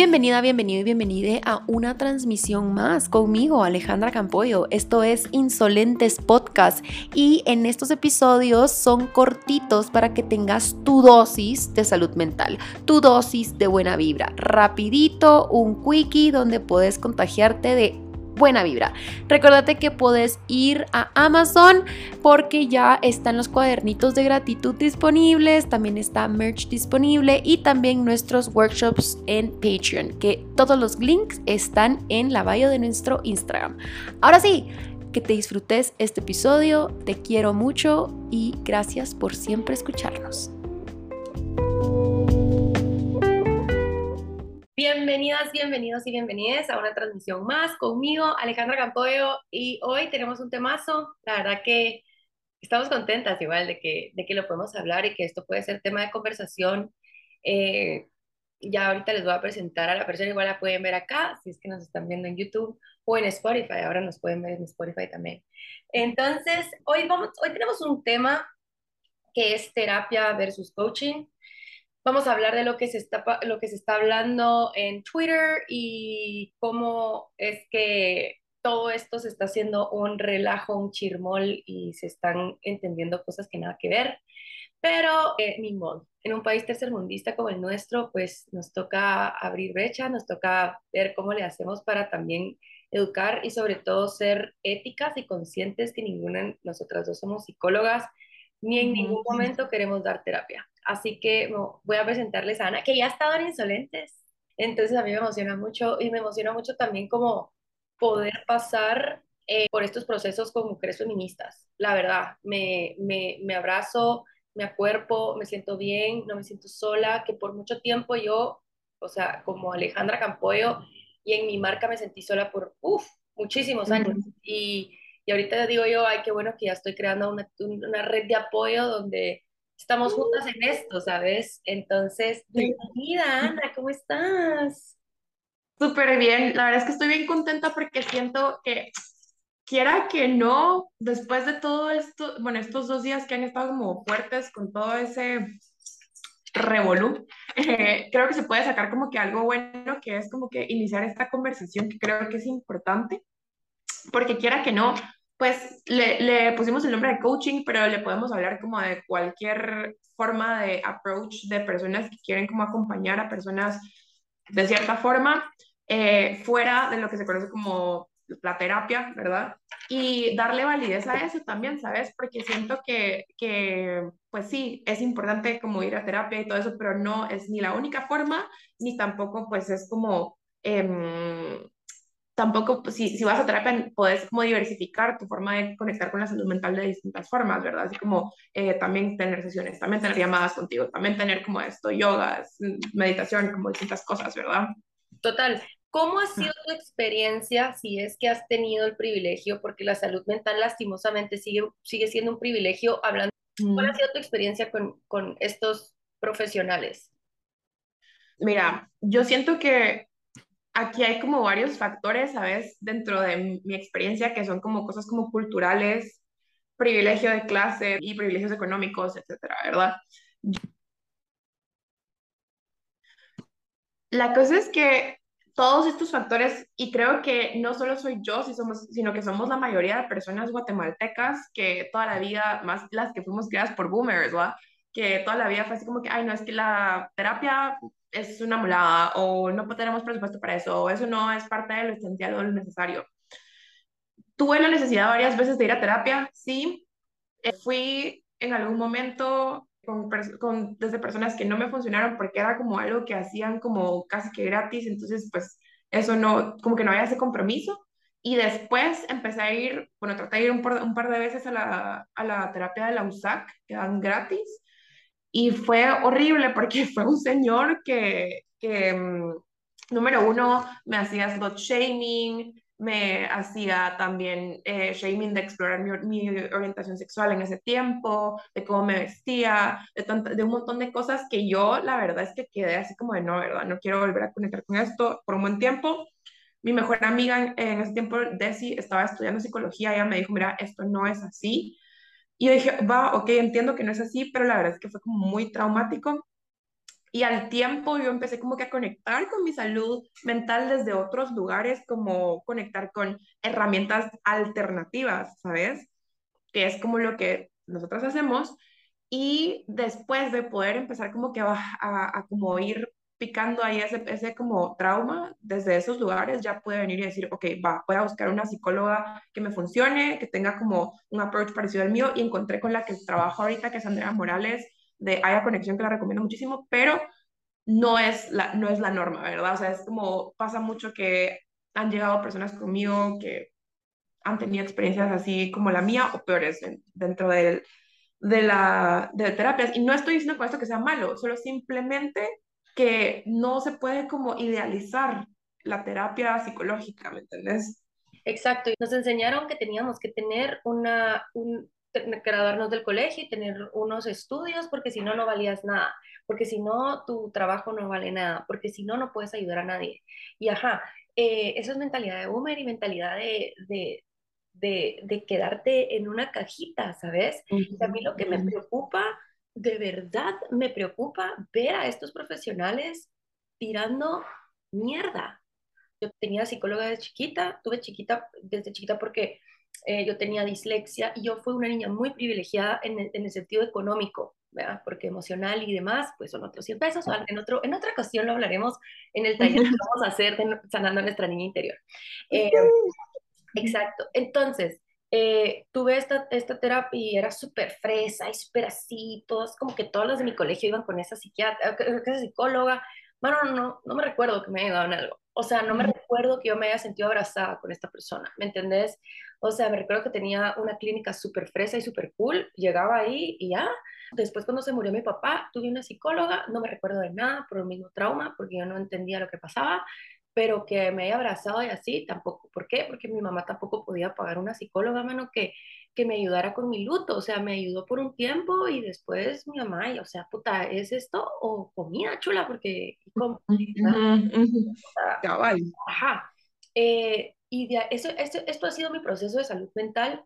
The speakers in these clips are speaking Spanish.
Bienvenida, bienvenido y bienvenida a una transmisión más conmigo, Alejandra Campoyo. Esto es Insolentes Podcast y en estos episodios son cortitos para que tengas tu dosis de salud mental, tu dosis de buena vibra. Rapidito, un quickie donde puedes contagiarte de buena vibra. Recuérdate que puedes ir a Amazon porque ya están los cuadernitos de gratitud disponibles, también está merch disponible y también nuestros workshops en Patreon, que todos los links están en la bio de nuestro Instagram. Ahora sí, que te disfrutes este episodio, te quiero mucho y gracias por siempre escucharnos. Bienvenidas, bienvenidos y bienvenidas a una transmisión más conmigo, Alejandra Campoyo, y hoy tenemos un temazo. La verdad que estamos contentas igual de que, de que lo podemos hablar y que esto puede ser tema de conversación. Eh, ya ahorita les voy a presentar a la persona, igual la pueden ver acá, si es que nos están viendo en YouTube o en Spotify, ahora nos pueden ver en Spotify también. Entonces, hoy, vamos, hoy tenemos un tema que es terapia versus coaching. Vamos a hablar de lo que se está, lo que se está hablando en Twitter y cómo es que todo esto se está haciendo un relajo, un chirmol y se están entendiendo cosas que nada que ver. Pero eh, ni modo, en un país tercermundista como el nuestro, pues nos toca abrir brecha, nos toca ver cómo le hacemos para también educar y sobre todo ser éticas y conscientes que ninguna de nosotras dos somos psicólogas ni en ningún momento queremos dar terapia. Así que voy a presentarles a Ana, que ya ha estado en Insolentes. Entonces a mí me emociona mucho y me emociona mucho también como poder pasar eh, por estos procesos con mujeres feministas. La verdad, me, me, me abrazo, me acuerpo, me siento bien, no me siento sola, que por mucho tiempo yo, o sea, como Alejandra Campoyo, y en mi marca me sentí sola por, uff, muchísimos años. Y y ahorita digo yo, ay, qué bueno que ya estoy creando una, una red de apoyo donde estamos juntas en esto, ¿sabes? Entonces, bienvenida, Ana, ¿cómo estás? Súper bien, la verdad es que estoy bien contenta porque siento que, quiera que no, después de todo esto, bueno, estos dos días que han estado como fuertes con todo ese revolú, eh, creo que se puede sacar como que algo bueno, que es como que iniciar esta conversación que creo que es importante, porque quiera que no, pues le, le, pusimos el nombre de coaching, pero le podemos hablar como de cualquier forma de approach de personas que quieren como acompañar a personas de cierta forma, eh, fuera de lo que se conoce como la terapia, ¿verdad? Y darle validez a eso también, ¿sabes? Porque siento que, que, pues sí, es importante como ir a terapia y todo eso, pero no es ni la única forma, ni tampoco pues es como... Eh, tampoco, pues, si, si vas a terapia, puedes como diversificar tu forma de conectar con la salud mental de distintas formas, ¿verdad? Así como eh, también tener sesiones, también tener llamadas contigo, también tener como esto, yogas, meditación, como distintas cosas, ¿verdad? Total. ¿Cómo ha sido tu experiencia, si es que has tenido el privilegio, porque la salud mental lastimosamente sigue, sigue siendo un privilegio, hablando, ¿cuál ha sido tu experiencia con, con estos profesionales? Mira, yo siento que aquí hay como varios factores, ¿sabes? Dentro de mi experiencia que son como cosas como culturales, privilegio de clase y privilegios económicos, etcétera, ¿verdad? La cosa es que todos estos factores, y creo que no solo soy yo, si somos, sino que somos la mayoría de personas guatemaltecas que toda la vida, más las que fuimos criadas por boomers, ¿verdad? Que toda la vida fue así como que, ay, no, es que la terapia es una mulada o no tenemos presupuesto para eso o eso no es parte de lo esencial o lo necesario. Tuve la necesidad varias veces de ir a terapia, sí. Eh, fui en algún momento con, con, desde personas que no me funcionaron porque era como algo que hacían como casi que gratis, entonces pues eso no, como que no había ese compromiso. Y después empecé a ir, bueno, traté de ir un par, un par de veces a la, a la terapia de la USAC, que dan gratis, y fue horrible porque fue un señor que, que mm, número uno, me hacía slot shaming, me hacía también eh, shaming de explorar mi, orientación sexual en ese tiempo, de cómo me vestía, de, de, un montón de cosas que yo la verdad es que quedé así como de no, ¿verdad? No quiero volver a conectar con esto por un buen tiempo. Mi mejor amiga en, en ese tiempo, Desi, estaba estudiando psicología, ella me dijo, mira, esto no es así, y yo dije, va, ok, entiendo que no es así, pero la verdad es que fue como muy traumático. Y al tiempo yo empecé como que a conectar con mi salud mental desde otros lugares, como conectar con herramientas alternativas, ¿sabes? Que es como lo que nosotras hacemos. Y después de poder empezar como que a, a, a como ir picando ahí ese, ese como trauma, desde esos lugares ya puede venir y decir, ok, va, voy a buscar una psicóloga que me funcione, que tenga como un approach parecido al mío y encontré con la que trabajo ahorita, que es Andrea Morales, de Haya Conexión, que la recomiendo muchísimo, pero no es la, no es la norma, ¿verdad? O sea, es como pasa mucho que han llegado personas conmigo que han tenido experiencias así como la mía o peores dentro del, de la de terapias. Y no estoy diciendo con esto que sea malo, solo simplemente que no se puede como idealizar la terapia psicológica, ¿me entendés? Exacto, y nos enseñaron que teníamos que tener una, un, graduarnos del colegio y tener unos estudios, porque si no, no valías nada, porque si no, tu trabajo no vale nada, porque si no, no puedes ayudar a nadie. Y ajá, eh, eso es mentalidad de boomer y mentalidad de, de, de, de quedarte en una cajita, ¿sabes? Y a mí lo que me preocupa de verdad me preocupa ver a estos profesionales tirando mierda. Yo tenía psicóloga de chiquita, tuve chiquita desde chiquita porque eh, yo tenía dislexia y yo fui una niña muy privilegiada en el, en el sentido económico, ¿verdad? porque emocional y demás, pues son otros 100 pesos. En, otro, en otra ocasión lo hablaremos en el taller que vamos a hacer de sanando a nuestra niña interior. Eh, exacto. Entonces, eh, tuve esta, esta terapia y era súper fresa y súper así, todos, como que todos los de mi colegio iban con esa psiquiatra, eh, esa psicóloga. Bueno, no, no, no me recuerdo que me haya en algo. O sea, no me recuerdo que yo me haya sentido abrazada con esta persona, ¿me entendés? O sea, me recuerdo que tenía una clínica súper fresa y súper cool, llegaba ahí y ya. Después cuando se murió mi papá, tuve una psicóloga, no me recuerdo de nada por el mismo trauma, porque yo no entendía lo que pasaba pero que me haya abrazado y así, tampoco. ¿Por qué? Porque mi mamá tampoco podía pagar una psicóloga, mano, que, que me ayudara con mi luto. O sea, me ayudó por un tiempo y después mi mamá, y, o sea, puta, ¿es esto o comida chula? Porque, ¿cómo? Ajá. Eh, y de, eso, esto, esto ha sido mi proceso de salud mental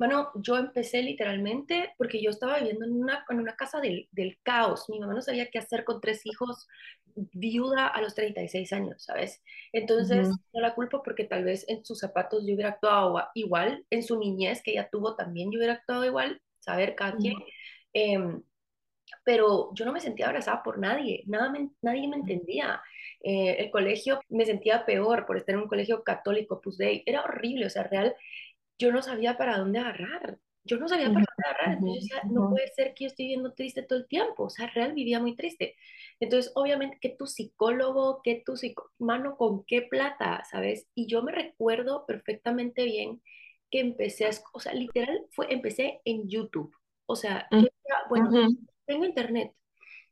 bueno, yo empecé literalmente porque yo estaba viviendo en una, en una casa del, del, caos. Mi mamá no sabía qué hacer con tres hijos, viuda a los 36 años, ¿sabes? Entonces, no la culpo porque tal vez en sus zapatos yo hubiera actuado igual, en su niñez que ella tuvo también yo hubiera actuado igual, saber cada quien. Em, pero yo no me sentía abrazada por nadie, nada nadie me entendía. Eh, el colegio me sentía peor por estar en un colegio católico, pues de era horrible, o sea, real, yo no sabía para dónde agarrar. Yo no sabía para dónde agarrar. Entonces yo decía, no puede ser que yo esté viviendo triste todo el tiempo. O sea, real vivía muy triste. Entonces, obviamente, que tu psicólogo, que tu psicólogo, mano, con qué plata, ¿sabes? Y yo me recuerdo perfectamente bien que empecé a, o sea, literal, fue, empecé en YouTube. O sea, yo decía, bueno, tengo internet.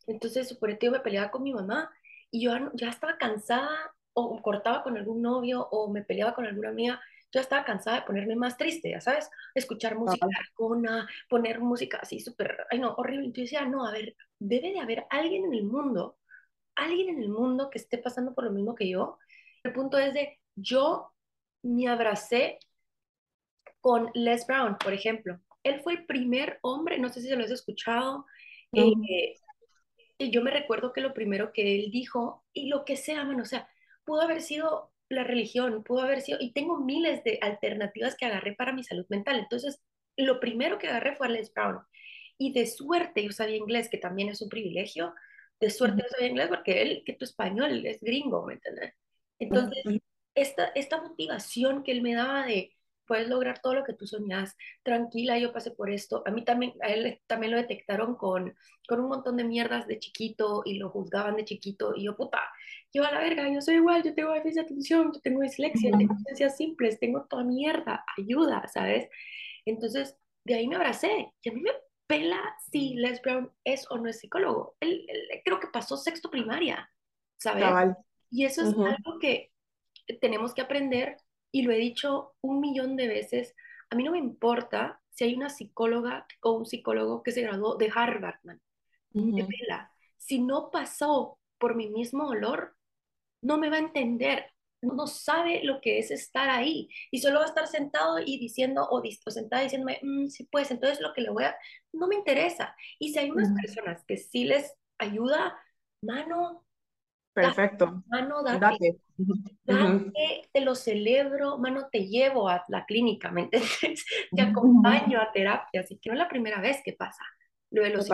Entonces, por eso yo me peleaba con mi mamá y yo ya estaba cansada o cortaba con algún novio o me peleaba con alguna amiga yo estaba cansada de ponerme más triste, ya sabes, escuchar música arcona, poner música así súper, ay no, horrible. Entonces decía, no, a ver, debe de haber alguien en el mundo, alguien en el mundo que esté pasando por lo mismo que yo. El punto es de, yo me abracé con Les Brown, por ejemplo. Él fue el primer hombre, no sé si se lo has escuchado, eh, y yo me recuerdo que lo primero que él dijo, y lo que sea, bueno, o sea, pudo haber sido la religión, pudo haber sido, y tengo miles de alternativas que agarré para mi salud mental. Entonces, lo primero que agarré fue a Les Brown. Y de suerte yo sabía inglés, que también es un privilegio. De suerte yo sabía inglés porque él, que tu español es gringo, ¿me entiendes? Entonces, esta, esta motivación que él me daba de, puedes lograr todo lo que tú soñas, tranquila, yo pasé por esto. A mí también, a él también lo detectaron con, con un montón de mierdas de chiquito y lo juzgaban de chiquito y yo, puta, yo a la verga, yo soy igual, yo tengo déficit de atención, yo tengo dislexia, tengo ausencias simples, tengo toda mierda, ayuda, ¿sabes? Entonces, de ahí me abracé y a mí me pela si Les Brown es o no es psicólogo. Él, creo que pasó sexto primaria, ¿sabes? Y eso es algo que tenemos que aprender y lo he dicho un millón de veces, a mí no me importa si hay una psicóloga o un psicólogo que se graduó de Harvard, man, Si no pasó por mi mismo dolor, no me va a entender, no sabe lo que es estar ahí y solo va a estar sentado y diciendo o, sentada diciéndome, mm, sí pues, entonces lo que le voy a, no me interesa. Y si hay unas personas que sí les ayuda, mano, Perfecto. mano, date, Date. date, te lo celebro, mano, te llevo a la clínica, ¿me entiendes? Te acompaño a terapia, así que no es la primera vez que pasa lo de los.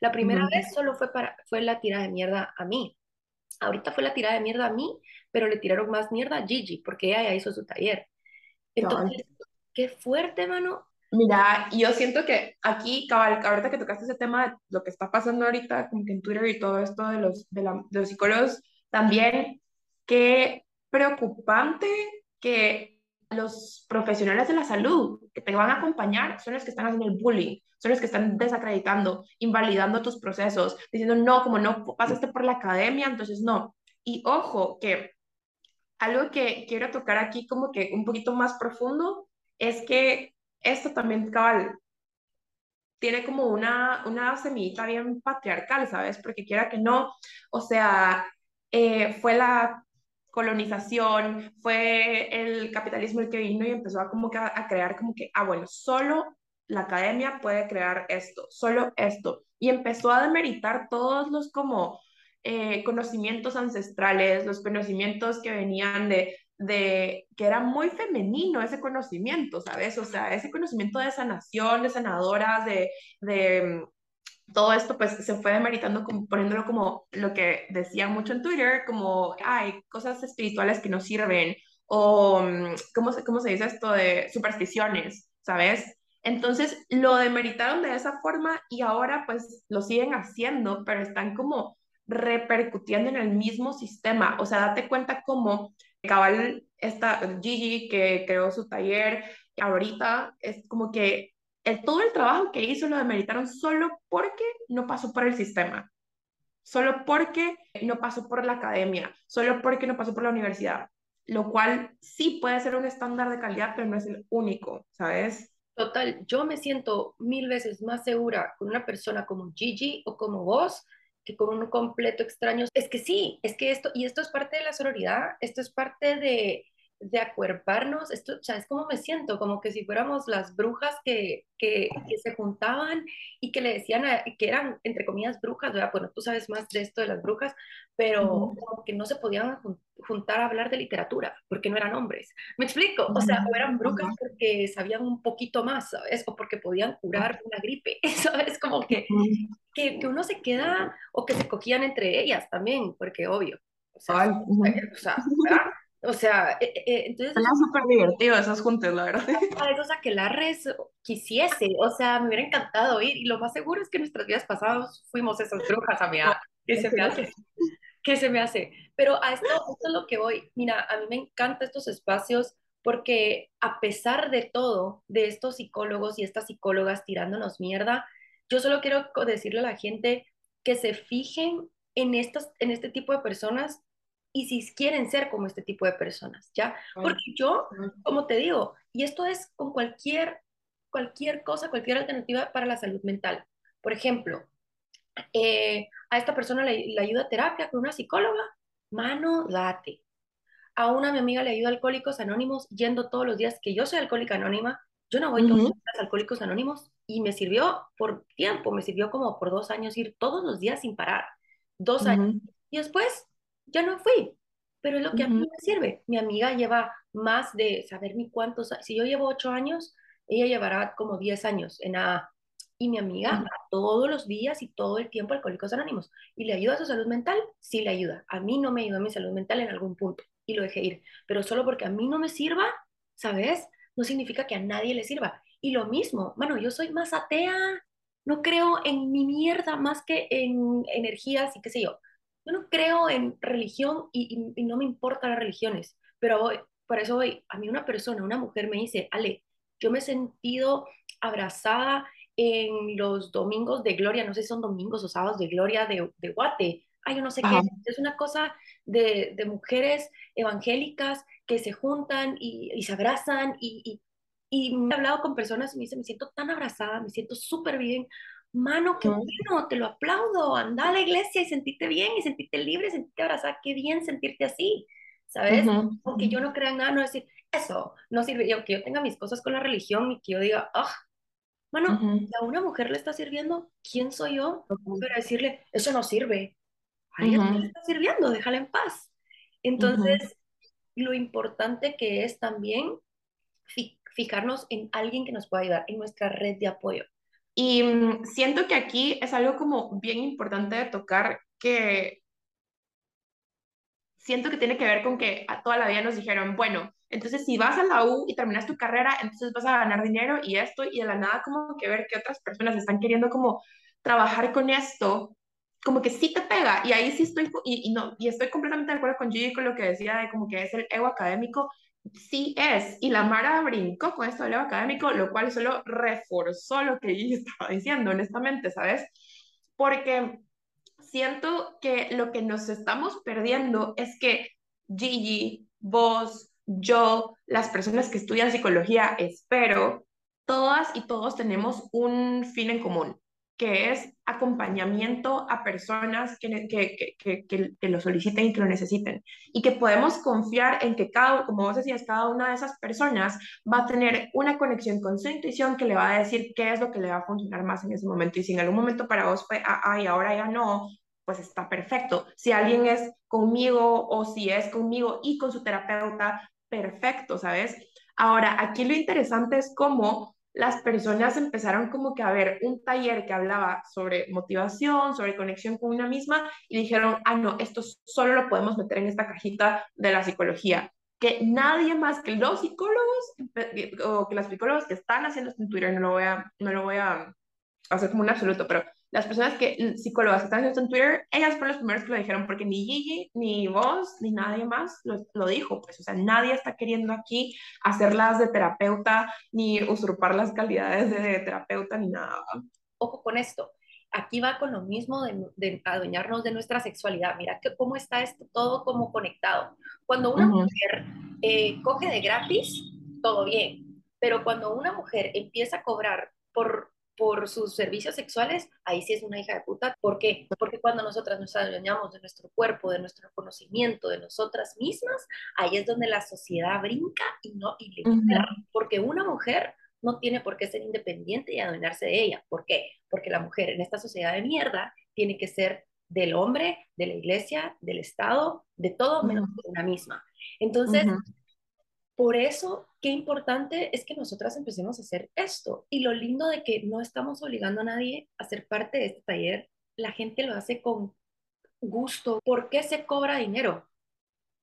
La primera vez solo fue, para, fue la tirada de mierda a mí. Ahorita fue la tirada de mierda a mí, pero le tiraron más mierda a Gigi, porque ella ya hizo su taller. Entonces, qué fuerte, mano. Mira, yo siento que aquí, cabal, ahorita que tocaste ese tema de lo que está pasando ahorita, como que en Twitter y todo esto de los, de la- de los psicólogos, también qué preocupante que los profesionales de la salud que te van a acompañar son los que están haciendo el bullying, son los que están desacreditando, invalidando tus procesos, diciendo, no, como no pasaste por la academia, entonces no. Y ojo, que algo que quiero tocar aquí como que un poquito más profundo es que esto también, cabal, tiene como una, una semillita bien patriarcal, ¿sabes? Porque quiera que no, o sea, eh, fue la colonización, fue el capitalismo el que vino y empezó a como a crear como que, ah, bueno, solo la academia puede crear esto, solo esto. Y empezó a demeritar todos los como eh, conocimientos ancestrales, los conocimientos que venían de, de, que era muy femenino ese conocimiento, ¿sabes? O sea, ese conocimiento de sanación, de sanadoras, de, de todo esto pues se fue demeritando como, poniéndolo como lo que decían mucho en Twitter, como hay cosas espirituales que no sirven o mm, ¿cómo se, cómo se dice esto de supersticiones, ¿sabes? Entonces lo demeritaron de esa forma y ahora pues lo siguen haciendo, pero están como repercutiendo en el mismo sistema. O sea, date cuenta como cabal esta Gigi que creó su taller ahorita es como que el, todo el trabajo que hizo lo demeritaron solo porque no pasó por el sistema, solo porque no pasó por la academia, solo porque no pasó por la universidad, lo cual sí puede ser un estándar de calidad, pero no es el único, ¿sabes? Total, yo me siento mil veces más segura con una persona como Gigi o como vos que con un completo extraño. Es que sí, es que esto, y esto es parte de la sororidad, esto es parte de, de acuerparnos, esto, o sea, es como me siento, como que si fuéramos las brujas que, que, que se juntaban y que le decían a- que eran, entre comillas, brujas, ¿verdad? Bueno, tú sabes más de esto de las brujas, pero como que no se podían jun- juntar a hablar de literatura, porque no eran hombres. ¿Me explico? O sea, o eran brujas porque sabían un poquito más, ¿sabes? O porque podían curar una gripe, ¿sabes? Como que, que, que uno se queda, o que se cogían entre ellas también, porque obvio, o sea, Ay, ujú. eh, o sea. O sea, eh, eh, entonces Era súper divertido esos juntes, la verdad. es cosa que la res quisiese, o sea, me hubiera encantado ir, y lo más seguro es que en nuestras vidas pasadas fuimos esas brujas, amiga, que se me hace, que se me hace. Pero a esto, esto es lo que voy, mira, a mí me encantan estos espacios porque a pesar de todo, de estos psicólogos y estas psicólogas tirándonos mierda, yo solo quiero decirle a la gente que se fijen en estas, en este tipo de personas y si quieren ser como este tipo de personas, ¿ya? Porque yo como te digo, y esto es con cualquier, cualquier cosa, cualquier alternativa para la salud mental. Por ejemplo, eh, a esta persona le, le ayuda terapia con una psicóloga, mano, date. A una mi amiga le ayuda a Alcohólicos Anónimos yendo todos los días, que yo soy alcohólica anónima, yo no voy todos ujú, los días a Alcohólicos Anónimos y me sirvió por tiempo, me sirvió como por dos años ir todos los días sin parar, dos años. ujú, Y después ya no fui, pero es lo que a mí me sirve. Mi amiga lleva más de saber ni cuántos, si yo llevo ocho años, ella llevará como diez años en A. Y mi amiga va todos los días y todo el tiempo Alcohólicos Anónimos. ¿Y le ayuda a su salud mental? Sí le ayuda. A mí no me ayudó a mi salud mental en algún punto y lo dejé ir. Pero solo porque a mí no me sirva, ¿sabes? No significa que a nadie le sirva. Y lo mismo, mano, yo soy más atea, no creo en mi mierda más que en energías y qué sé yo. Yo no creo en religión y, y- y no me importan las religiones, pero voy- por eso voy, a mí una persona, una mujer me dice, Ale, yo me he sentido abrazada en los domingos de gloria, no sé si son domingos o sábados de gloria de, de Guate. Ay, yo no sé qué, es una cosa de, de mujeres evangélicas que se juntan y, y se abrazan y, y, y he hablado con personas y me dicen, me siento tan abrazada, me siento súper bien. Mano, qué bueno, te lo aplaudo. Anda a la iglesia y sentite bien y sentite libre, sentite abrazada. Qué bien sentirte así, ¿sabes? Aunque yo no crea en nada, no decir, eso no sirve. Y aunque yo tenga mis cosas con la religión y que yo diga, ah, mano, si a una mujer le está sirviendo, ¿quién soy yo ujú. para decirle, eso no sirve? Alguien te está sirviendo, déjala en paz. Entonces, lo importante que es también fijarnos en alguien que nos pueda ayudar, en nuestra red de apoyo. Y mm, siento que aquí es algo como bien importante de tocar que siento que tiene que ver con que a toda la vida nos dijeron, bueno, entonces si vas a la U y terminas tu carrera, entonces vas a ganar dinero y esto, y de la nada como que ver que otras personas están queriendo como trabajar con esto, como que sí te pega, y ahí sí estoy, y, no, y estoy completamente de acuerdo con Gigi con lo que decía de como que es el ego académico, sí es, y la Mara brincó con esto del académico, lo cual solo reforzó lo que Gigi estaba diciendo, honestamente, ¿sabes? Porque siento que lo que nos estamos perdiendo es que Gigi, vos, yo, las personas que estudian psicología, espero, todas y todos tenemos un fin en común que es acompañamiento a personas que, que, que, que, lo soliciten y que lo necesiten. Y que podemos confiar en que cada, como vos decías, cada una de esas personas va a tener una conexión con su intuición que le va a decir qué es lo que le va a funcionar más en ese momento. Y si en algún momento para vos fue, ay, ahora ya no, pues está perfecto. Si alguien es conmigo o si es conmigo y con su terapeuta, perfecto, ¿sabes? Ahora, aquí lo interesante es cómo las personas empezaron como que a ver un taller que hablaba sobre motivación, sobre conexión con una misma y dijeron, ah, no, esto solo lo podemos meter en esta cajita de la psicología. Que nadie más que los psicólogos o que las psicólogos que están haciendo esto en Twitter, no lo voy a, no lo voy a hacer como un absoluto, pero las personas que, psicólogas que están haciendo esto en Twitter, ellas fueron los primeros que lo dijeron, porque ni Gigi, ni vos, ni nadie más lo, lo, dijo, pues, o sea, nadie está queriendo aquí hacerlas de terapeuta, ni usurpar las calidades de, terapeuta, ni nada. Ojo con esto, aquí va con lo mismo de, de adueñarnos de nuestra sexualidad. Mira que, cómo está esto todo como conectado. Cuando una mujer eh, coge de gratis, todo bien, pero cuando una mujer empieza a cobrar por por sus servicios sexuales, ahí sí es una hija de puta. ¿Por qué? Porque cuando nosotras nos adueñamos de nuestro cuerpo, de nuestro conocimiento, de nosotras mismas, ahí es donde la sociedad brinca y no y le Porque una mujer no tiene por qué ser independiente y adueñarse de ella. ¿Por qué? Porque la mujer en esta sociedad de mierda tiene que ser del hombre, de la iglesia, del Estado, de todo menos de una misma. Entonces, por eso, qué importante es que nosotras empecemos a hacer esto. Y lo lindo de que no estamos obligando a nadie a ser parte de este taller, la gente lo hace con gusto. ¿Por qué se cobra dinero?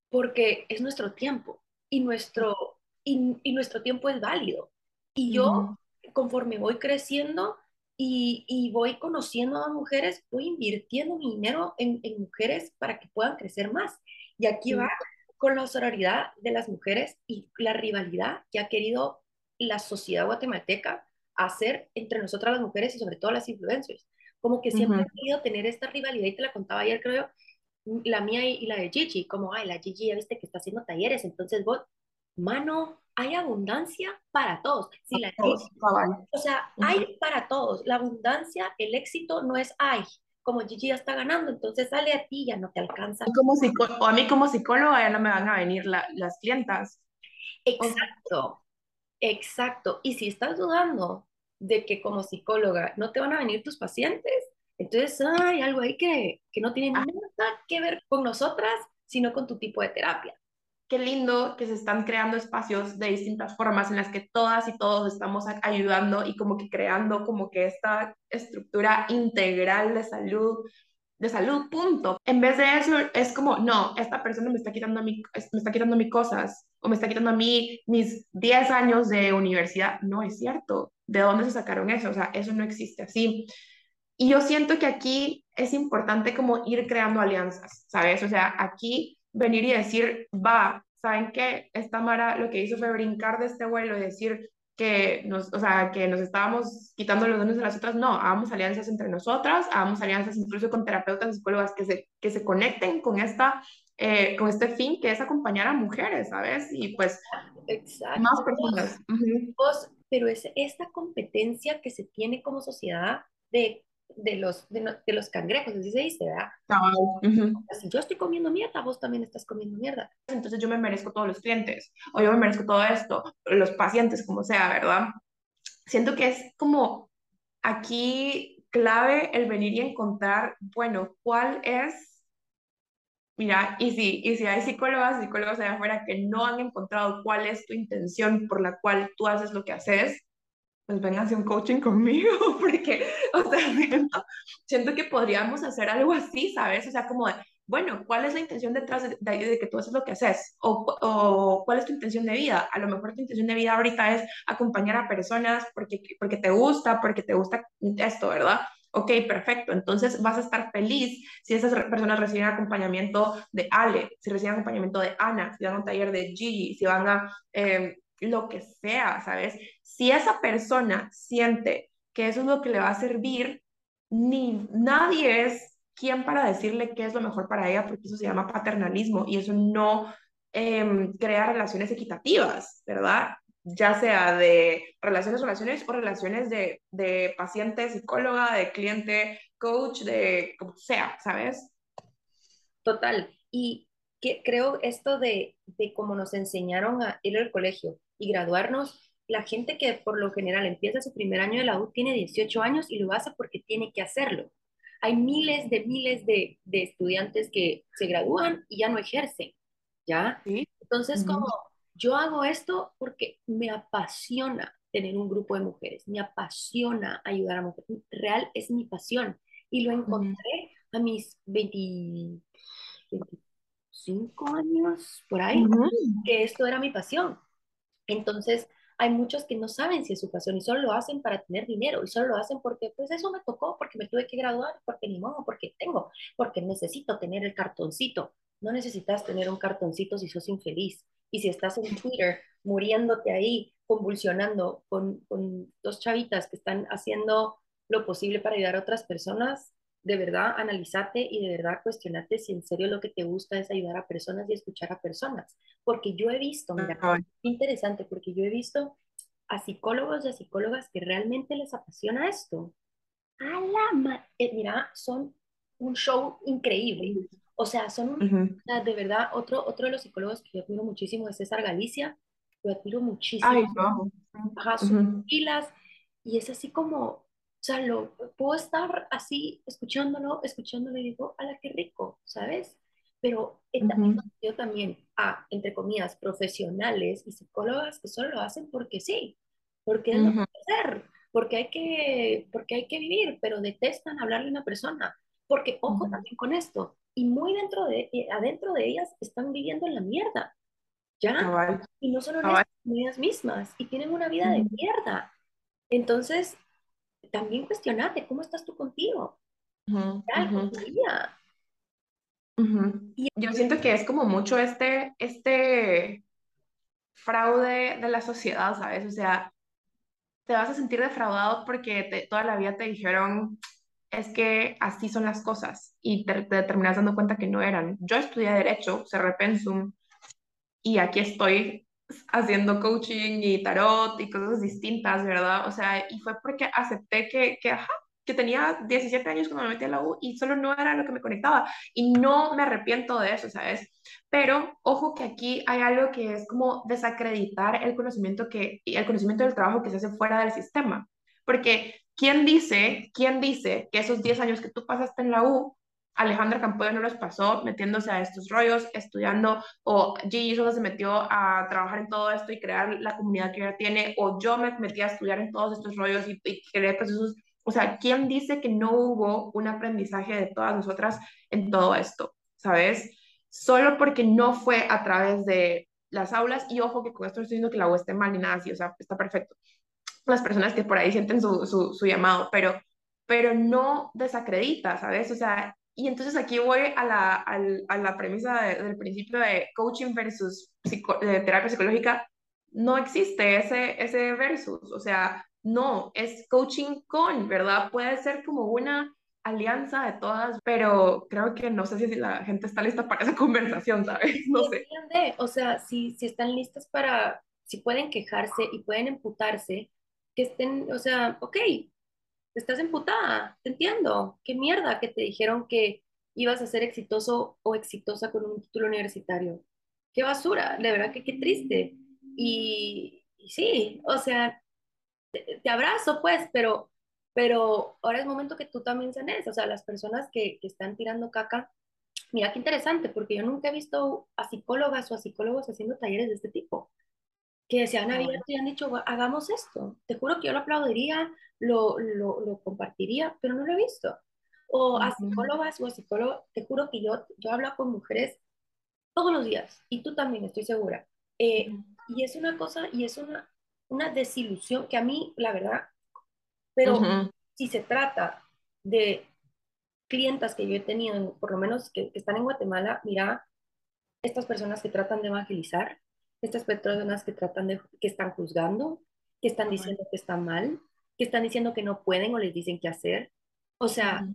Porque es nuestro tiempo y nuestro, y, nuestro tiempo es válido. Y yo, conforme voy creciendo y, voy conociendo a mujeres, voy invirtiendo mi dinero en, mujeres para que puedan crecer más. Y aquí va con la sororidad de las mujeres y la rivalidad que ha querido la sociedad guatemalteca hacer entre nosotras las mujeres y sobre todo las influencers. Como que siempre uh querido tener esta rivalidad y te la contaba ayer, creo, la mía y, la de Gigi, como, ay, la Gigi ya viste que está haciendo talleres, entonces vos, mano, hay abundancia para todos. Si la todos, o sea, hay para todos. La abundancia, el éxito no es hay, como Gigi ya está ganando, entonces sale a ti, ya no te alcanza. Como o a mí como psicóloga ya no me van a venir las clientas. Exacto, exacto. Y si estás dudando de que como psicóloga no te van a venir tus pacientes, entonces hay algo ahí que, que no tiene ah. nada que ver con nosotras, sino con tu tipo de terapia qué lindo que se están creando espacios de distintas formas en las que todas y todos estamos ayudando y como que creando como que esta estructura integral de salud, de salud, punto. En vez de eso, es como, no, esta persona me está quitando mí, me está quitando mí cosas, o me está quitando a mí mis 10 años de universidad. No es cierto. ¿De dónde se sacaron eso? O sea, eso no existe así. Y yo siento que aquí es importante como ir creando alianzas, ¿sabes? O sea, aquí venir y decir, va, ¿saben qué? Esta Mara lo que hizo fue brincar de este vuelo y decir que nos, o sea, que nos estábamos quitando los dones de las otras, no, hagamos alianzas entre nosotras, hagamos alianzas incluso con terapeutas y psicólogas que se, que se conecten con, esta, eh, con este fin que es acompañar a mujeres, ¿sabes? Y pues más personas. pero es esta competencia que se tiene como sociedad de de los, de, los cangrejos, así se dice, ¿verdad? Si yo estoy comiendo mierda, vos también estás comiendo mierda. Entonces yo me merezco todos los clientes, o yo me merezco todo esto, los pacientes, como sea, ¿verdad? Siento que es como aquí clave el venir y encontrar, bueno, cuál es Mira, y si, y si hay psicólogas, psicólogos allá afuera que no han encontrado cuál es tu intención por la cual tú haces lo que haces, pues hacer un coaching conmigo, porque, o sea, siento, siento, que podríamos hacer algo así, ¿sabes? O sea, como de, bueno, ¿cuál es la intención detrás de, de, que tú haces lo que haces? O, o, cuál es tu intención de vida? A lo mejor tu intención de vida ahorita es acompañar a personas porque, porque te gusta, porque te gusta esto, ¿verdad? Ok, perfecto. Entonces vas a estar feliz si esas personas reciben acompañamiento de Ale, si reciben acompañamiento de Ana, si van a un taller de Gigi, si van a eh, lo que sea, ¿sabes? Si esa persona siente que eso es lo que le va a servir, ni nadie es quien para decirle qué es lo mejor para ella, porque eso se llama paternalismo y eso no eh, crea relaciones equitativas, ¿verdad? ya sea de relaciones, relaciones o relaciones de, de paciente, psicóloga, de cliente, coach, de como sea, ¿sabes? Total. Y que creo esto de, de cómo nos enseñaron a ir al colegio y graduarnos, la gente que por lo general empieza su primer año de la U tiene 18 años y lo hace porque tiene que hacerlo. Hay miles de miles de, de estudiantes que se gradúan y ya no ejercen, ¿ya? ¿Sí? Entonces, como yo hago esto porque me apasiona tener un grupo de mujeres, me apasiona ayudar a mujeres. Real es mi pasión y lo encontré a mis 20, 25 años, por ahí, que esto era mi pasión. Entonces, hay muchos que no saben si es su pasión y solo lo hacen para tener dinero y solo lo hacen porque pues eso me tocó, porque me tuve que graduar, porque ni modo, porque tengo, porque necesito tener el cartoncito. No necesitas tener un cartoncito si sos infeliz. Y si estás en Twitter muriéndote ahí, convulsionando con, con dos chavitas que están haciendo lo posible para ayudar a otras personas, de verdad analízate y de verdad cuestionate si en serio lo que te gusta es ayudar a personas y escuchar a personas. Porque yo he visto, mira, interesante, porque yo he visto a psicólogos y a psicólogas que realmente les apasiona esto. A la eh, mira, son un show increíble. O sea, son, de verdad, otro, otro de los psicólogos que yo admiro muchísimo es César Galicia, lo admiro muchísimo. Ay. Ajá, son pilas, y es así como, o sea, lo, puedo estar así escuchándolo, escuchándolo y digo, la qué rico! ¿Sabes? Pero yo también a, entre comillas, profesionales y psicólogas que solo lo hacen porque sí, porque es lo que hacer, porque hay que, porque hay que vivir, pero detestan hablarle a una persona. Porque, ojo también con esto, y muy dentro de, adentro de ellas están viviendo en la mierda, ¿ya? Y no son honestas con ellas mismas y tienen una vida de mierda. Entonces, también cuestionate, ¿cómo estás tú contigo? Yo siento que es como mucho este, este fraude de la sociedad, ¿sabes? O sea, te vas a sentir defraudado porque toda la vida te dijeron, es que así son las cosas y te, terminas dando cuenta que no eran. Yo estudié Derecho, cerré Pensum y aquí estoy haciendo coaching y tarot y cosas distintas, ¿verdad? O sea, y fue porque acepté que, que, ajá, que tenía 17 años cuando me metí a la U y solo no era lo que me conectaba y no me arrepiento de eso, ¿sabes? Pero ojo que aquí hay algo que es como desacreditar el conocimiento que el conocimiento del trabajo que se hace fuera del sistema, porque ¿quién dice, quién dice que esos 10 años que tú pasaste en la U, Alejandra Campoyo no los pasó metiéndose a estos rollos, estudiando, o Gigi se metió a trabajar en todo esto y crear la comunidad que ella tiene, o yo me metí a estudiar en todos estos rollos y, y crear procesos. O sea, ¿quién dice que no hubo un aprendizaje de todas nosotras en todo esto? ¿Sabes? Solo porque no fue a través de las aulas, y ojo que con esto no estoy diciendo que la U esté mal ni nada así, o sea, está perfecto las personas que por ahí sienten su, su, llamado, pero, pero no desacredita, ¿sabes? O sea, y entonces aquí voy a la, a la premisa del principio de coaching versus terapia psicológica. No existe ese, ese versus, o sea, no, es coaching con, ¿verdad? Puede ser como una alianza de todas, pero creo que no sé si la gente está lista para esa conversación, ¿sabes? No sé. O sea, si, si están listas para, si pueden quejarse y pueden emputarse, que estén, o sea, ok, estás emputada, te entiendo, qué mierda que te dijeron que ibas a ser exitoso o exitosa con un título universitario. Qué basura, de verdad que qué triste. Y, sí, o sea, te, abrazo pues, pero, pero ahora es momento que tú también sanes, o sea, las personas que, que están tirando caca, mira qué interesante, porque yo nunca he visto a psicólogas o a psicólogos haciendo talleres de este tipo, que se han abierto y han dicho, hagamos esto. Te juro que yo lo aplaudiría, lo, lo, lo compartiría, pero no lo he visto. O a psicólogas o a psicólogos, te juro que yo, yo hablo con mujeres todos los días, y tú también, estoy segura. Eh, y es una cosa, y es una, una desilusión que a mí, la verdad, pero si se trata de clientas que yo he tenido, por lo menos que, están en Guatemala, mira, estas personas que tratan de evangelizar, estas personas que tratan de, que están juzgando, que están diciendo que está mal, que están diciendo que no pueden o les dicen qué hacer. O sea,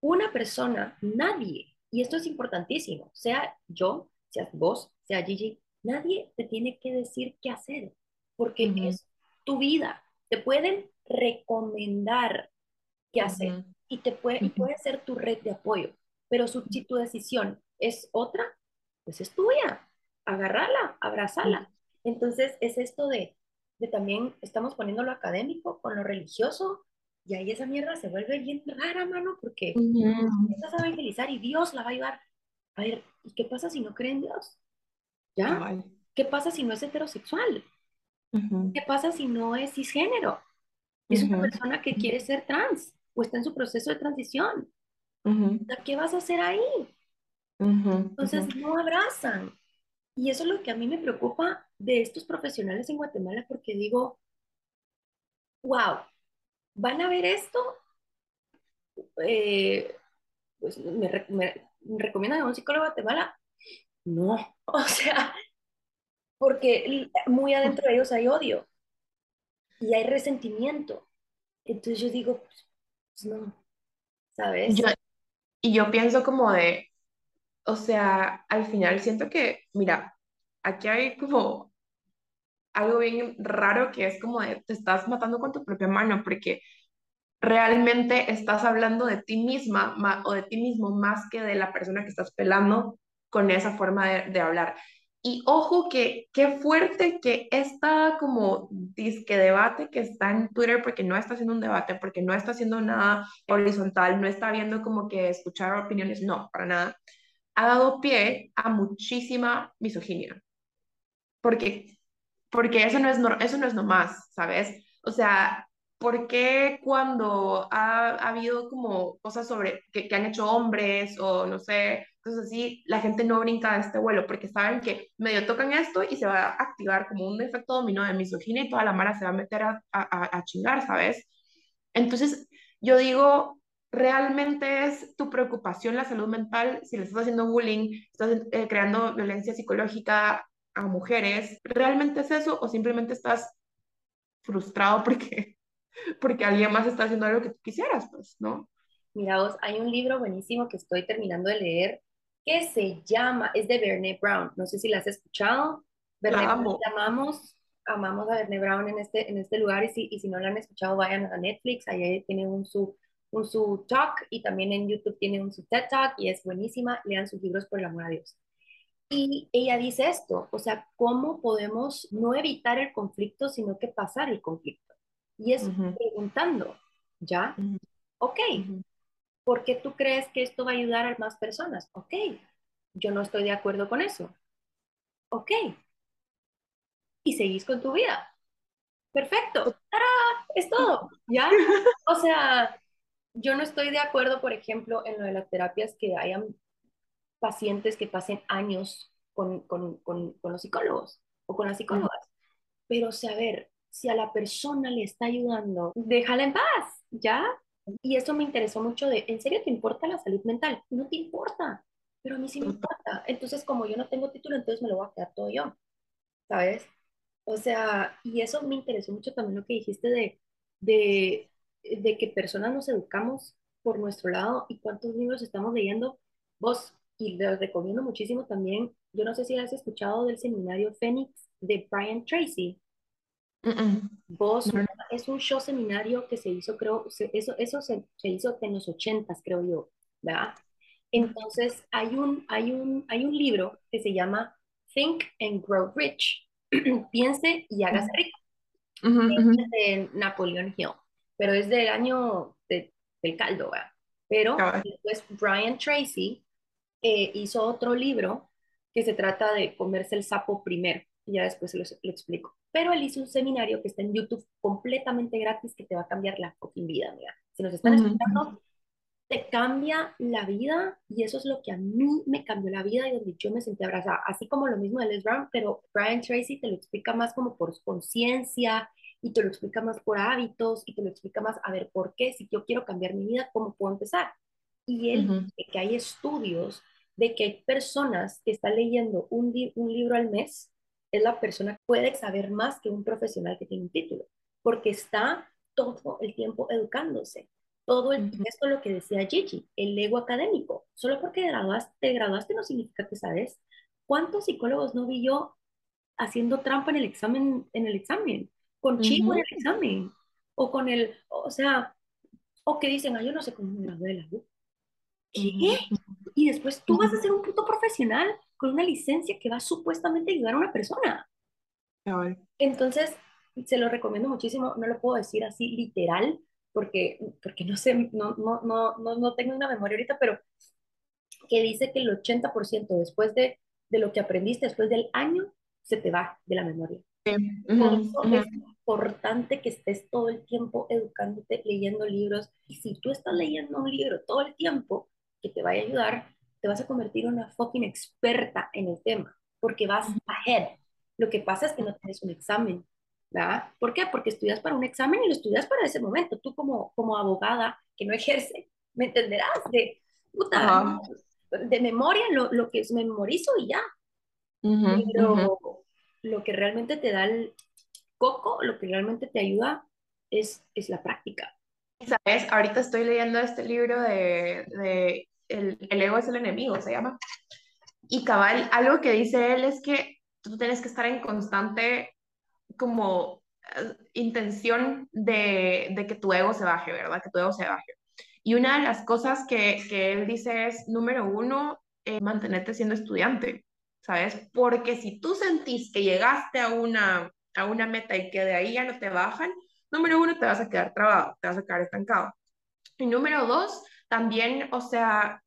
una persona, nadie, y esto es importantísimo, sea yo, sea vos, sea Gigi, nadie te tiene que decir qué hacer, porque es tu vida. Te pueden recomendar qué hacer y, te puede, y puede ser tu red de apoyo, pero si tu decisión es otra, pues es tuya. Agarrala, abrazala. Entonces es esto de, de también estamos poniendo lo académico con lo religioso y ahí esa mierda se vuelve bien rara, mano, porque empiezas a evangelizar y Dios la va a ayudar. A ver, ¿y qué pasa si no cree en Dios? ¿Ya? ¿Qué pasa si no es heterosexual? ¿Qué pasa si no es cisgénero? Es una persona que quiere ser trans o está en su proceso de transición. ¿Qué vas a hacer ahí? Entonces no abrazan. Y eso es lo que a mí me preocupa de estos profesionales en Guatemala porque digo, wow, ¿van a ver esto? Eh, pues ¿me, recomiendan a un psicólogo de Guatemala? No, o sea, porque muy adentro de ellos hay odio y hay resentimiento. Entonces yo digo, pues, pues no, ¿sabes? y yo pienso como de, o sea, al final siento que, mira, aquí hay como algo bien raro que es como de, te estás matando con tu propia mano, porque realmente estás hablando de ti misma o de ti mismo más que de la persona que estás pelando con esa forma de, hablar. Y ojo que qué fuerte que esta como disque debate que está en Twitter, porque no está haciendo un debate, porque no está haciendo nada horizontal, no está viendo como que escuchar opiniones, no, para nada, ha dado pie a muchísima misoginia. Porque, porque eso, no es, eso no es nomás, ¿sabes? O sea, ¿por qué cuando ha, ha habido como cosas sobre que, que han hecho hombres o no sé, entonces así la gente no brinca de este vuelo porque saben que medio tocan esto y se va a activar como un efecto dominó de misoginia y toda la mara se va a meter a, a chingar, ¿sabes? Entonces yo digo, ¿realmente es tu preocupación la salud mental si le estás haciendo bullying, estás eh, creando violencia psicológica a mujeres? ¿Realmente es eso o simplemente estás frustrado porque, porque alguien más está haciendo algo que tú quisieras, pues, ¿no? Mira vos, hay un libro buenísimo que estoy terminando de leer que se llama, es de Bernie Brown, no sé si la has escuchado. Bernie Brown, amamos, amamos a Bernie Brown en este, en este lugar y si, y si no la han escuchado vayan a Netflix, ahí tiene un su, un su talk y también en YouTube tiene un su TED Talk y es buenísima, lean sus libros por el amor a Dios. Y ella dice esto, o sea, ¿cómo podemos no evitar el conflicto, sino que pasar el conflicto? Y es preguntando, ¿ya? Ok, ¿Por qué tú crees que esto va a ayudar a más personas? Ok, yo no estoy de acuerdo con eso. Ok. Y seguís con tu vida. Perfecto. ¡Tará! Es todo. ¿Ya? O sea, yo no estoy de acuerdo, por ejemplo, en lo de las terapias que hayan pacientes que pasen años con, con, con, con los psicólogos o con las psicólogas. Pero, o ver, si a la persona le está ayudando, déjala en paz, ¿ya? Y eso me interesó mucho de, ¿en serio te importa la salud mental? No te importa, pero a mí sí me importa. Entonces, como yo no tengo título, entonces me lo voy a quedar todo yo, ¿sabes? O sea, y eso me interesó mucho también lo que dijiste de, de, de que personas nos educamos por nuestro lado y cuántos libros estamos leyendo. Vos, y les recomiendo muchísimo también, yo no sé si has escuchado del seminario Fénix de Brian Tracy. Vos, es un show seminario que se hizo, creo, eso, eso se, se hizo en los ochentas, creo yo, ¿verdad? Entonces, hay un, hay, un, hay un libro que se llama Think and Grow Rich, piense y hágase rico, es de Napoleon Hill, pero es del año del caldo, ¿verdad? Pero después Brian Tracy eh, hizo otro libro que se trata de comerse el sapo primero, y ya después se lo, lo, explico. Pero él hizo un seminario que está en YouTube completamente gratis que te va a cambiar la fucking vida, mira. Si nos están escuchando, te cambia la vida y eso es lo que a mí me cambió la vida y donde yo me sentí abrazada. Así como lo mismo de Les Brown, pero Brian Tracy te lo explica más como por conciencia y te lo explica más por hábitos y te lo explica más a ver por qué, si yo quiero cambiar mi vida, ¿cómo puedo empezar? Y él, uh que hay estudios de que hay personas que están leyendo un, un libro al mes, es la persona que puede saber más que un profesional que tiene un título, porque está todo el tiempo educándose todo el, esto lo que decía Gigi, el ego académico. Solo porque graduaste, te graduaste no significa que sabes. ¿Cuántos psicólogos no vi yo haciendo trampa en el examen, en el examen? Con chico en el examen. O con el, o sea, o que dicen, ah, yo no sé cómo me gradué de la U. ¿Qué? Y después tú vas a ser un puto profesional con una licencia que va supuestamente a ayudar a una persona. Entonces, se lo recomiendo muchísimo, no lo puedo decir así literal, porque, porque no sé, no, no, no, no, no tengo una memoria ahorita, pero que dice que el 80% después de, de lo que aprendiste, después del año, se te va de la memoria. Por eso es importante que estés todo el tiempo educándote, leyendo libros. Y si tú estás leyendo un libro todo el tiempo que te vaya a ayudar, te vas a convertir en una fucking experta en el tema, porque vas ahead. Lo que pasa es que no tienes un examen, ¿verdad? ¿Por qué? Porque estudias para un examen y lo estudias para ese momento. Tú como, como abogada que no ejerce, me entenderás de, puta, de memoria lo, lo, que memorizo y ya. Pero lo que realmente te da el coco, lo que realmente te ayuda es, es la práctica. ¿Sabes? Ahorita estoy leyendo este libro de, de el, ego es el enemigo, se llama. Y cabal, algo que dice él es que tú tienes que estar en constante como eh, intención de, de, que tu ego se baje, ¿verdad? Que tu ego se baje. Y una de las cosas que, que él dice es, número uno, eh, mantenerte siendo estudiante, ¿sabes? Porque si tú sentís que llegaste a una, a una meta y que de ahí ya no te bajan, número uno, te vas a quedar trabado, te vas a quedar estancado. Y número dos, también, o sea,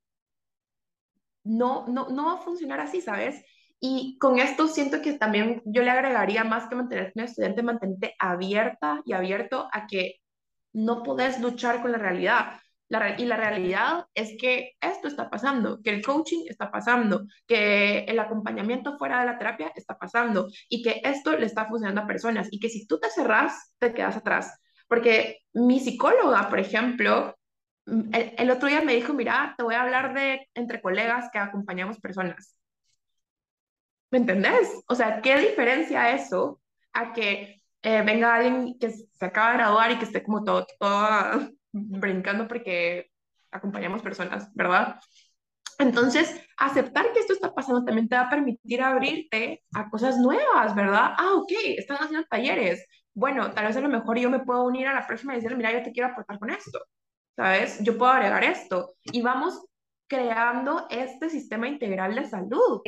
no, no, no va a funcionar así, ¿sabes? Y con esto siento que también yo le agregaría más que mantenerte un estudiante, mantenerte abierta y abierto a que no podés luchar con la realidad. La, y la realidad es que esto está pasando, que el coaching está pasando, que el acompañamiento fuera de la terapia está pasando y que esto le está funcionando a personas y que si tú te cerrás, te quedas atrás. Porque mi psicóloga, por ejemplo, mm, el, otro día me dijo, mira, te voy a hablar de entre colegas que acompañamos personas ¿Me entendés? O sea, ¿qué diferencia eso a que eh, venga alguien que se acaba de graduar y que esté como todo brincando porque acompañamos personas, ¿verdad? Entonces, aceptar que esto está pasando también te va a permitir abrirte a cosas nuevas, ¿verdad? Ah, ok, están haciendo talleres. Bueno, tal vez a lo mejor yo me puedo unir a la próxima y decirle, mira, yo te quiero aportar con esto, ¿sabes? Yo puedo agregar esto. Y vamos creando este sistema integral de salud.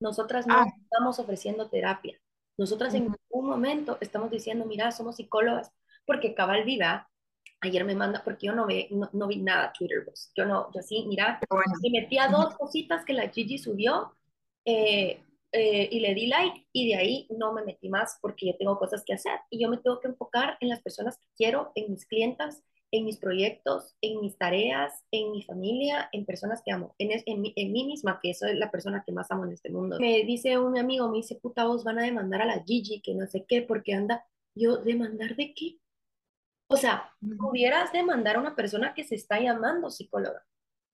Nosotras no ah. estamos ofreciendo terapia. Nosotras en ningún momento estamos diciendo, mira, somos psicólogas, porque Cabal Viva ayer me manda, porque yo no, ve, no, vi nada Twitter, pues. yo no, yo sí, mira, y metí a dos cositas que la Gigi subió eh, eh, y le di like y de ahí no me metí más porque yo tengo cosas que hacer y yo me tengo que enfocar en las personas que quiero, en mis clientas, en mis proyectos, en mis tareas, en mi familia, en personas que amo, en, en, en, mí misma, que soy la persona que más amo en este mundo. Me dice un amigo, me dice, puta, vos van a demandar a la Gigi, que no sé qué, porque anda, yo, ¿demandar de qué? O sea, pudieras demandar a una persona que se está llamando psicóloga,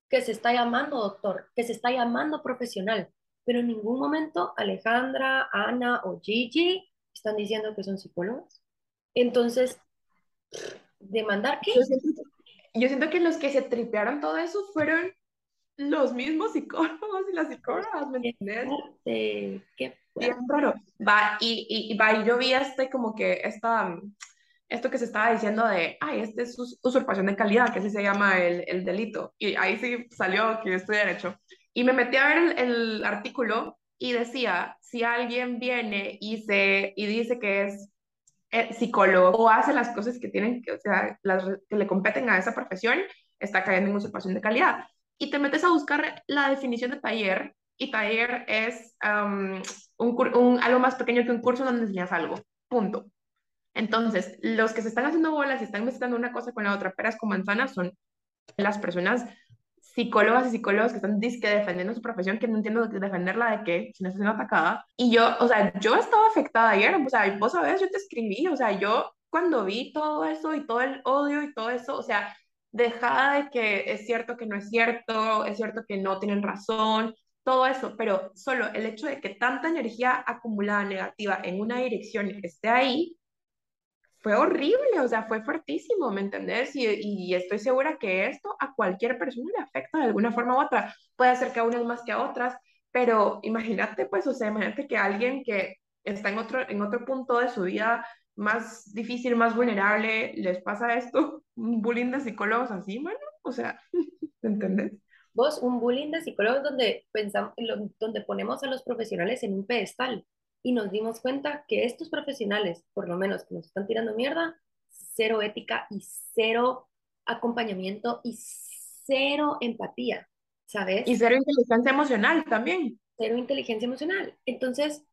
que se está llamando doctor, que se está llamando profesional, pero en ningún momento Alejandra, Ana o Gigi están diciendo que son psicólogas. Entonces, ¿Demandar qué? Yo siento, que los que se tripearon todo eso fueron los mismos psicólogos y las psicólogas, ¿me entiendes? Qué Bien raro. Va, y, y, va, y yo vi este como que esta, esto que se estaba diciendo de, ay, este es usurpación de calidad, que así se llama el, el delito. Y ahí sí salió que yo estoy derecho. Y me metí a ver el, el artículo y decía, si alguien viene y, se, y dice que es eh, psicólogo o hace las cosas que tienen, o sea, las que le competen a esa profesión, está cayendo en usurpación de calidad. y te metes a buscar la definición de taller y taller es um, un, un, algo más pequeño que un curso donde enseñas algo, punto. Entonces, los que se están haciendo bolas y están mezclando una cosa con la otra, peras con manzanas, son las personas psicólogas y psicólogos que están disque defendiendo su profesión, que no entiendo defenderla de qué, si no está siendo atacada. Y yo, o sea, yo estaba afectada ayer, o sea, vos sabés, yo te escribí, o sea, yo cuando vi todo eso y todo el odio y todo eso, o sea, dejada de que es cierto que no es cierto, es cierto que no tienen razón, todo eso, pero solo el hecho de que tanta energía acumulada negativa en una dirección esté ahí, fue horrible, o sea, fue fuertísimo, ¿me entendés? Y, y, estoy segura que esto a cualquier persona le afecta de alguna forma u otra. Puede ser que a unas más que a otras, pero imagínate, pues, o sea, imagínate que alguien que está en otro, en otro punto de su vida más difícil, más vulnerable, les pasa esto, un bullying de psicólogos así, bueno, o sea, ¿me entendés? Vos, un bullying de psicólogos donde, pensamos, donde ponemos a los profesionales en un pedestal y nos dimos cuenta que estos profesionales, por lo menos que nos están tirando mierda, cero ética y cero acompañamiento y cero empatía, ¿sabes? Y cero inteligencia emocional también. Cero inteligencia emocional. Entonces,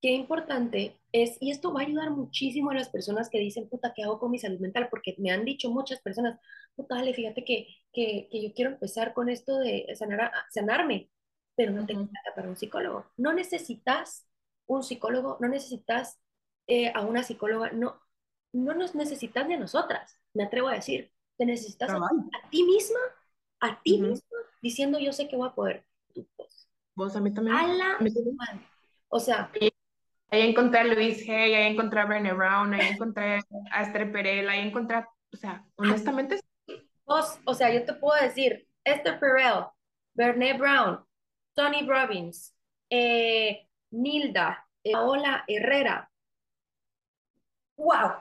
qué importante es, y esto va a ayudar muchísimo a las personas que dicen, puta, ¿qué hago con mi salud mental? Porque me han dicho muchas personas, puta, dale, fíjate que, que, que yo quiero empezar con esto de sanar sanarme, pero no tengo nada para un psicólogo. No necesitas un psicólogo, no necesitas eh, a una psicóloga, no, no nos necesitas de nosotras, me atrevo a decir, te necesitas a, ti misma, a ti misma, diciendo yo sé que voy a poder. Vos a mí también. A la O sea. Ahí, encontré a Luis Hay, ahí encontré a Brené Brown, ahí encontré a Esther Perel, ahí encontré, o sea, honestamente. Vos, o sea, yo te puedo decir, Esther Perel, Brené Brown, Tony Robbins, eh, Nilda, Paola Herrera. ¡Wow!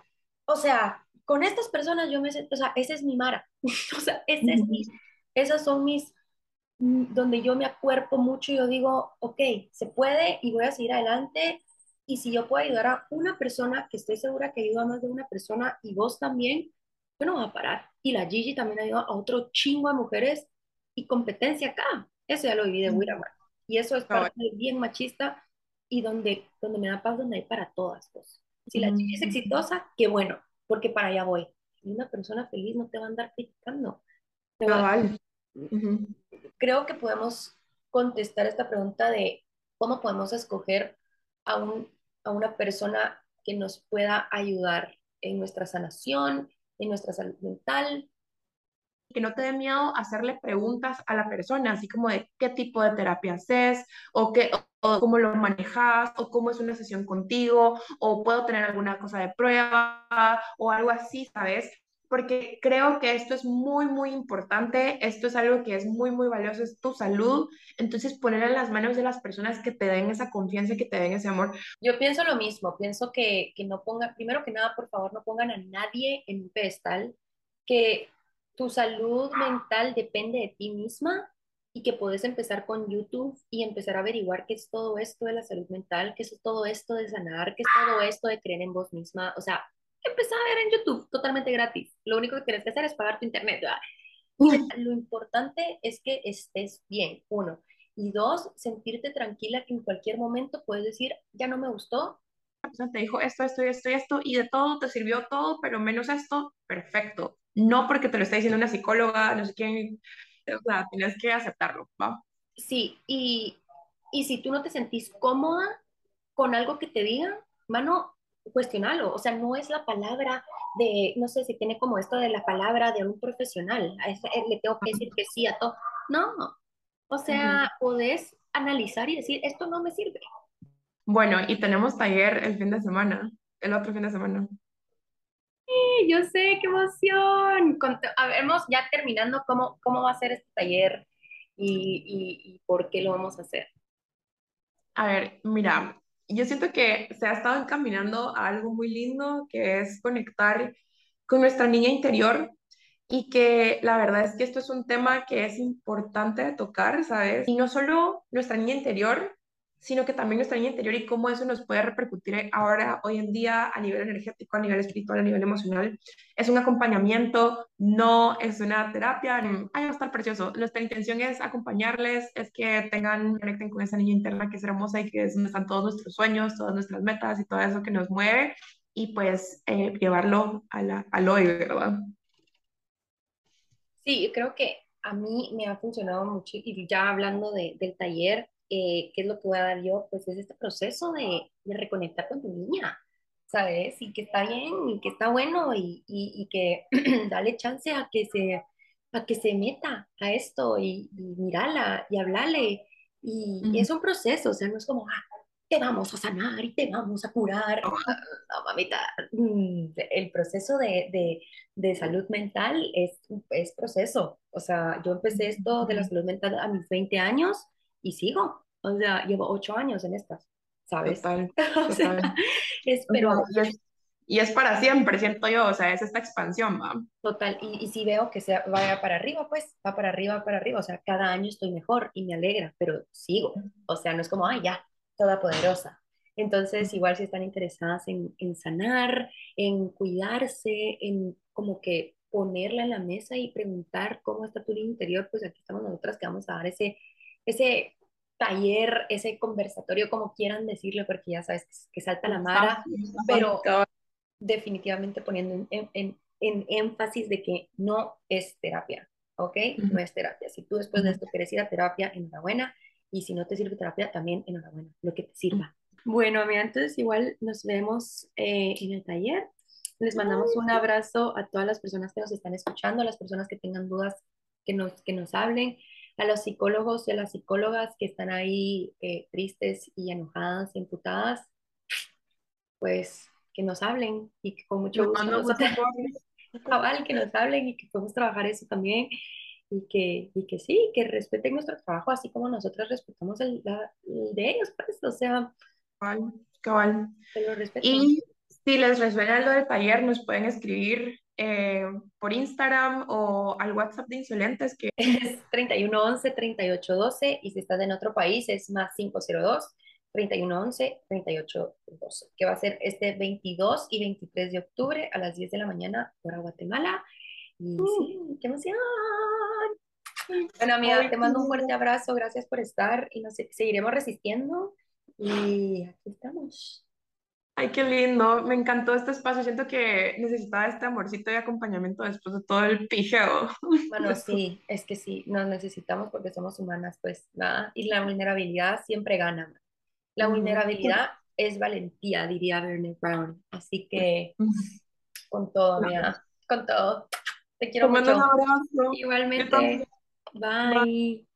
O sea, con estas personas yo me siento, o sea, esa es mi Mara. o sea, es esas son mis, mm, donde yo me acuerpo mucho y yo digo, ok, se puede y voy a seguir adelante. Y si yo puedo ayudar a una persona, que estoy segura que ayuda a más de una persona y vos también, yo no voy a parar. Y la Gigi también ayuda a otro chingo de mujeres y competencia acá. Eso ya lo viví de Wiramar. Y eso es parte bien machista y donde, donde me da paz, donde hay para todas. Pues. Si la chica es exitosa, qué bueno, porque para allá voy. Y una persona feliz no te va a andar criticando. Creo que podemos contestar esta pregunta de cómo podemos escoger a, un, a una persona que nos pueda ayudar en nuestra sanación, en nuestra salud mental, que no te dé miedo hacerle preguntas a la persona, así como de qué tipo de terapia haces, o, qué, o cómo lo manejas, o cómo es una sesión contigo, o puedo tener alguna cosa de prueba, o algo así, ¿sabes? Porque creo que esto es muy, muy importante, esto es algo que es muy, muy valioso, es tu salud, entonces poner en las manos de las personas que te den esa confianza, que te den ese amor. Yo pienso lo mismo, pienso que, que no pongan, primero que nada, por favor, no pongan a nadie en un pedestal, que tu salud mental depende de ti misma y que puedes empezar con YouTube y empezar a averiguar qué es todo esto de la salud mental, qué es todo esto de sanar, qué es todo esto de creer en vos misma. O sea, empezar a ver en YouTube totalmente gratis. Lo único que tienes que hacer es pagar tu internet. Lo importante es que estés bien, uno. Y dos, sentirte tranquila que en cualquier momento puedes decir, ya no me gustó. La persona te dijo esto, esto, esto y esto, y de todo te sirvió todo, pero menos esto, perfecto. No porque te lo está diciendo una psicóloga, no sé quién, o sea, tienes que aceptarlo, ¿va? Sí, y, y si tú no te sentís cómoda con algo que te digan, mano, cuestionalo, o sea, no es la palabra de, no sé si tiene como esto de la palabra de un profesional, ese, le tengo que decir que sí a todo, no, o sea, podés analizar y decir, esto no me sirve. Bueno, y tenemos taller el fin de semana, el otro fin de semana yo sé, qué emoción. Vemos ya terminando cómo, cómo va a ser este taller y, y, por qué lo vamos a hacer. A ver, mira, yo siento que se ha estado encaminando a algo muy lindo, que es conectar con nuestra niña interior y que la verdad es que esto es un tema que es importante de tocar, ¿sabes? Y no solo nuestra niña interior, sino que también nuestra niña interior y cómo eso nos puede repercutir ahora, hoy en día, a nivel energético, a nivel espiritual, a nivel emocional. Es un acompañamiento, no es una terapia. Ay, va a estar precioso. Nuestra intención es acompañarles, es que tengan, conecten con esa niña interna que es hermosa y que es donde están todos nuestros sueños, todas nuestras metas y todo eso que nos mueve y pues eh, llevarlo a la, al hoy, ¿verdad? Sí, yo creo que a mí me ha funcionado mucho y ya hablando de, del taller, eh, ¿qué es lo que voy a dar yo? Pues es este proceso de, de, reconectar con tu niña, ¿sabes? Y que está bien y que está bueno y, y, y que dale chance a que se a que se meta a esto y, y mirala y hablarle. Y, y, es un proceso, o sea, no es como, ah, te vamos a sanar y te vamos a curar. No, mamita, mm, el proceso de, de, de, salud mental es, es proceso. O sea, yo empecé esto de la salud mental a mis 20 años y sigo. O sea, llevo 8 años en estas, ¿sabes? Total, total. o sea, es, pero... Y es para siempre, siento yo, o sea, es esta expansión, ¿va? Total, y, y si veo que se vaya para arriba, pues va para arriba, para arriba, o sea, cada año estoy mejor y me alegra, pero sigo, o sea, no es como, ay, ya, toda poderosa. Entonces, igual si están interesadas en, en sanar, en cuidarse, en como que ponerla en la mesa y preguntar cómo está tu interior, pues aquí estamos nosotras que vamos a dar ese, ese taller, ese conversatorio, como quieran decirlo, porque ya sabes que, que salta la mara, pero definitivamente poniendo en, en, en, énfasis de que no es terapia, ¿ok? Uh -huh. No es terapia. Si tú después de esto quieres ir a terapia, enhorabuena, y si no te sirve terapia, también enhorabuena, lo que te sirva. Bueno, amiga, entonces igual nos vemos eh, en el taller. Les mandamos un abrazo a todas las personas que nos están escuchando, a las personas que tengan dudas, que nos, que nos hablen, a los psicólogos y a las psicólogas que están ahí eh, tristes y enojadas, imputadas, pues que nos hablen y que con mucho gusto nosotros, cabal, que nos hablen y que podemos trabajar eso también y que, y que sí, que respeten nuestro trabajo así como nosotros respetamos el, la, el de ellos, pues, o sea, cabal, cabal. Que lo respeten. Y si les resuena lo del taller, nos pueden escribir eh, por Instagram o al WhatsApp de Insolentes que es 3111-3812 y si estás en otro país es más 502 3111-3812 que va a ser este 22 y 23 de octubre a las 10 de la mañana por Guatemala. Y uh. sí, qué emoción. Bueno amiga, te mando un fuerte abrazo, gracias por estar y nos seguiremos resistiendo y aquí estamos Ay, qué lindo, me encantó este espacio, siento que necesitaba este amorcito y acompañamiento después de todo el pijeo. Bueno, sí, es que sí, nos necesitamos porque somos humanas, pues nada, y la vulnerabilidad siempre gana. La vulnerabilidad es valentía, diría Bernie Brown, así que con todo, mira, con todo. Te quiero mucho. Un abrazo. Igualmente. Bye. Bye.